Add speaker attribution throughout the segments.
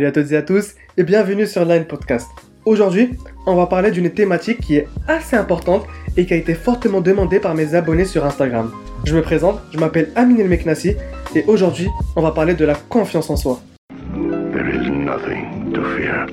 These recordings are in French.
Speaker 1: Salut à toutes et à tous et bienvenue sur Line Podcast. Aujourd'hui, on va parler d'une thématique qui est assez importante et qui a été fortement demandée par mes abonnés sur Instagram. Je me présente, je m'appelle Amin El Meknassi et aujourd'hui, on va parler de la confiance en soi.
Speaker 2: There is nothing to fear.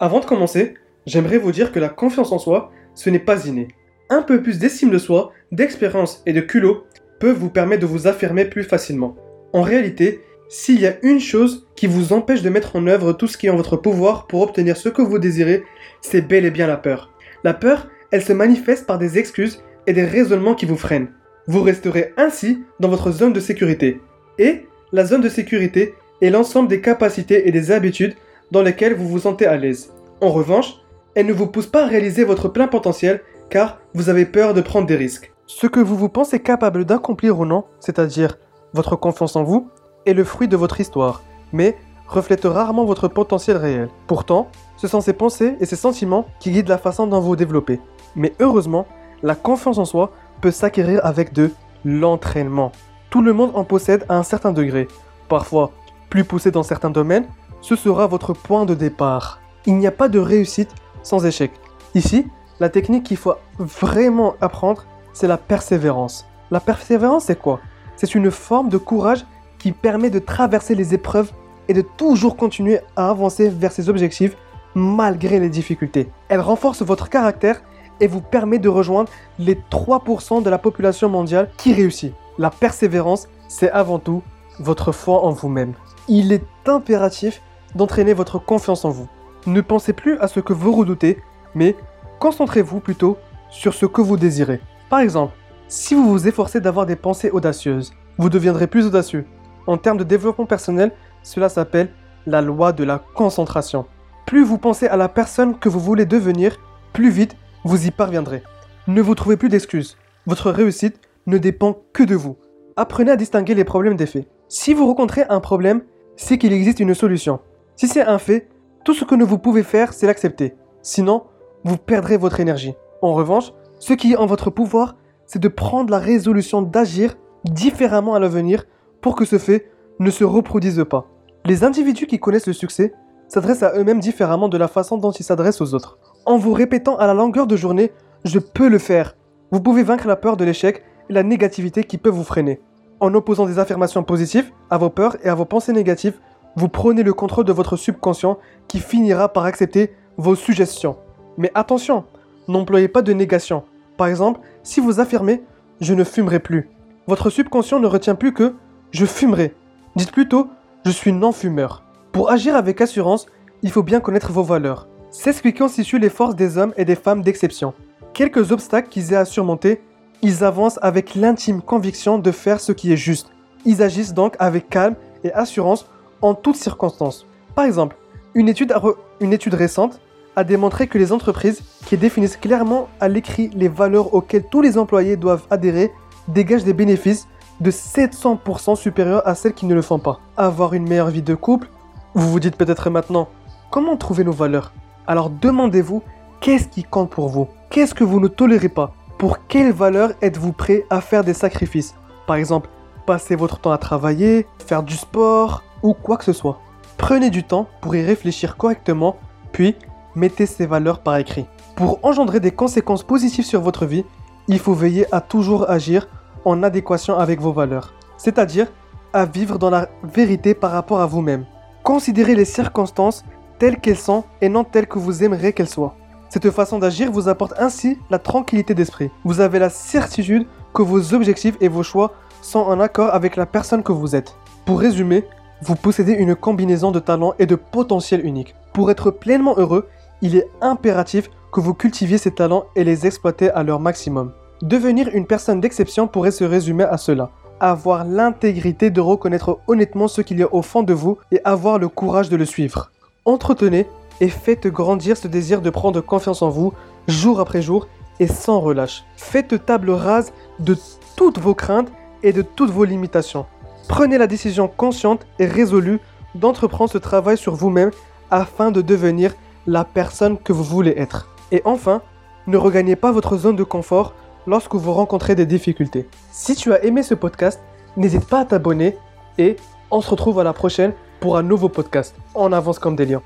Speaker 1: Avant de commencer, j'aimerais vous dire que la confiance en soi, ce n'est pas inné. Un peu plus d'estime de soi, d'expérience et de culot peuvent vous permettre de vous affirmer plus facilement. En réalité, s'il y a une chose qui vous empêche de mettre en œuvre tout ce qui est en votre pouvoir pour obtenir ce que vous désirez, c'est bel et bien la peur. La peur, elle se manifeste par des excuses et des raisonnements qui vous freinent. Vous resterez ainsi dans votre zone de sécurité. Et la zone de sécurité est l'ensemble des capacités et des habitudes dans lesquelles vous vous sentez à l'aise. En revanche, elle ne vous pousse pas à réaliser votre plein potentiel car vous avez peur de prendre des risques. Ce que vous vous pensez capable d'accomplir ou non, c'est-à-dire votre confiance en vous, est le fruit de votre histoire, mais reflète rarement votre potentiel réel. Pourtant, ce sont ces pensées et ces sentiments qui guident la façon dont vous développez. Mais heureusement, la confiance en soi peut s'acquérir avec de l'entraînement. Tout le monde en possède à un certain degré. Parfois, plus poussé dans certains domaines, ce sera votre point de départ. Il n'y a pas de réussite sans échec. Ici, la technique qu'il faut vraiment apprendre, c'est la persévérance. La persévérance, c'est quoi? C'est une forme de courage qui permet de traverser les épreuves et de toujours continuer à avancer vers ses objectifs malgré les difficultés. Elle renforce votre caractère et vous permet de rejoindre les 3% de la population mondiale qui réussit. La persévérance, c'est avant tout votre foi en vous-même. Il est impératif d'entraîner votre confiance en vous. Ne pensez plus à ce que vous redoutez, mais concentrez-vous plutôt sur ce que vous désirez. Par exemple, si vous vous efforcez d'avoir des pensées audacieuses, vous deviendrez plus audacieux. En termes de développement personnel, cela s'appelle la loi de la concentration. Plus vous pensez à la personne que vous voulez devenir, plus vite vous y parviendrez. Ne vous trouvez plus d'excuses. Votre réussite ne dépend que de vous. Apprenez à distinguer les problèmes des faits. Si vous rencontrez un problème, c'est qu'il existe une solution. Si c'est un fait, tout ce que vous pouvez faire, c'est l'accepter. Sinon, vous perdrez votre énergie. En revanche, ce qui est en votre pouvoir, c'est de prendre la résolution d'agir différemment à l'avenir pour que ce fait ne se reproduise pas. Les individus qui connaissent le succès s'adressent à eux-mêmes différemment de la façon dont ils s'adressent aux autres. En vous répétant à la longueur de journée Je peux le faire, vous pouvez vaincre la peur de l'échec et la négativité qui peut vous freiner. En opposant des affirmations positives à vos peurs et à vos pensées négatives, vous prenez le contrôle de votre subconscient qui finira par accepter vos suggestions. Mais attention, n'employez pas de négation. Par exemple, si vous affirmez je ne fumerai plus, votre subconscient ne retient plus que je fumerai. Dites plutôt je suis non-fumeur. Pour agir avec assurance, il faut bien connaître vos valeurs. C'est ce qui constitue les forces des hommes et des femmes d'exception. Quelques obstacles qu'ils aient à surmonter, ils avancent avec l'intime conviction de faire ce qui est juste. Ils agissent donc avec calme et assurance en toutes circonstances. Par exemple, une étude, une étude récente a démontré que les entreprises qui définissent clairement à l'écrit les valeurs auxquelles tous les employés doivent adhérer dégagent des bénéfices de 700% supérieurs à celles qui ne le font pas. Avoir une meilleure vie de couple Vous vous dites peut-être maintenant, comment trouver nos valeurs? Alors demandez-vous, qu'est-ce qui compte pour vous? Qu'est-ce que vous ne tolérez pas? Pour quelles valeurs êtes-vous prêt à faire des sacrifices? Par exemple, passer votre temps à travailler, faire du sport ou quoi que ce soit. Prenez du temps pour y réfléchir correctement, puis mettez ces valeurs par écrit. Pour engendrer des conséquences positives sur votre vie, il faut veiller à toujours agir en adéquation avec vos valeurs, c'est-à-dire à vivre dans la vérité par rapport à vous-même. Considérez les circonstances telles qu'elles sont et non telles que vous aimeriez qu'elles soient. Cette façon d'agir vous apporte ainsi la tranquillité d'esprit. Vous avez la certitude que vos objectifs et vos choix sont en accord avec la personne que vous êtes. Pour résumer, vous possédez une combinaison de talents et de potentiel unique. Pour être pleinement heureux, il est impératif que vous cultiviez ces talents et les exploitez à leur maximum. Devenir une personne d'exception pourrait se résumer à cela. Avoir l'intégrité de reconnaître honnêtement ce qu'il y a au fond de vous et avoir le courage de le suivre. Entretenez et faites grandir ce désir de prendre confiance en vous jour après jour et sans relâche. Faites table rase de toutes vos craintes et de toutes vos limitations. Prenez la décision consciente et résolue d'entreprendre ce travail sur vous-même afin de devenir la personne que vous voulez être. Et enfin, ne regagnez pas votre zone de confort lorsque vous rencontrez des difficultés. Si tu as aimé ce podcast, n'hésite pas à t'abonner et on se retrouve à la prochaine pour un nouveau podcast. On avance comme des lions.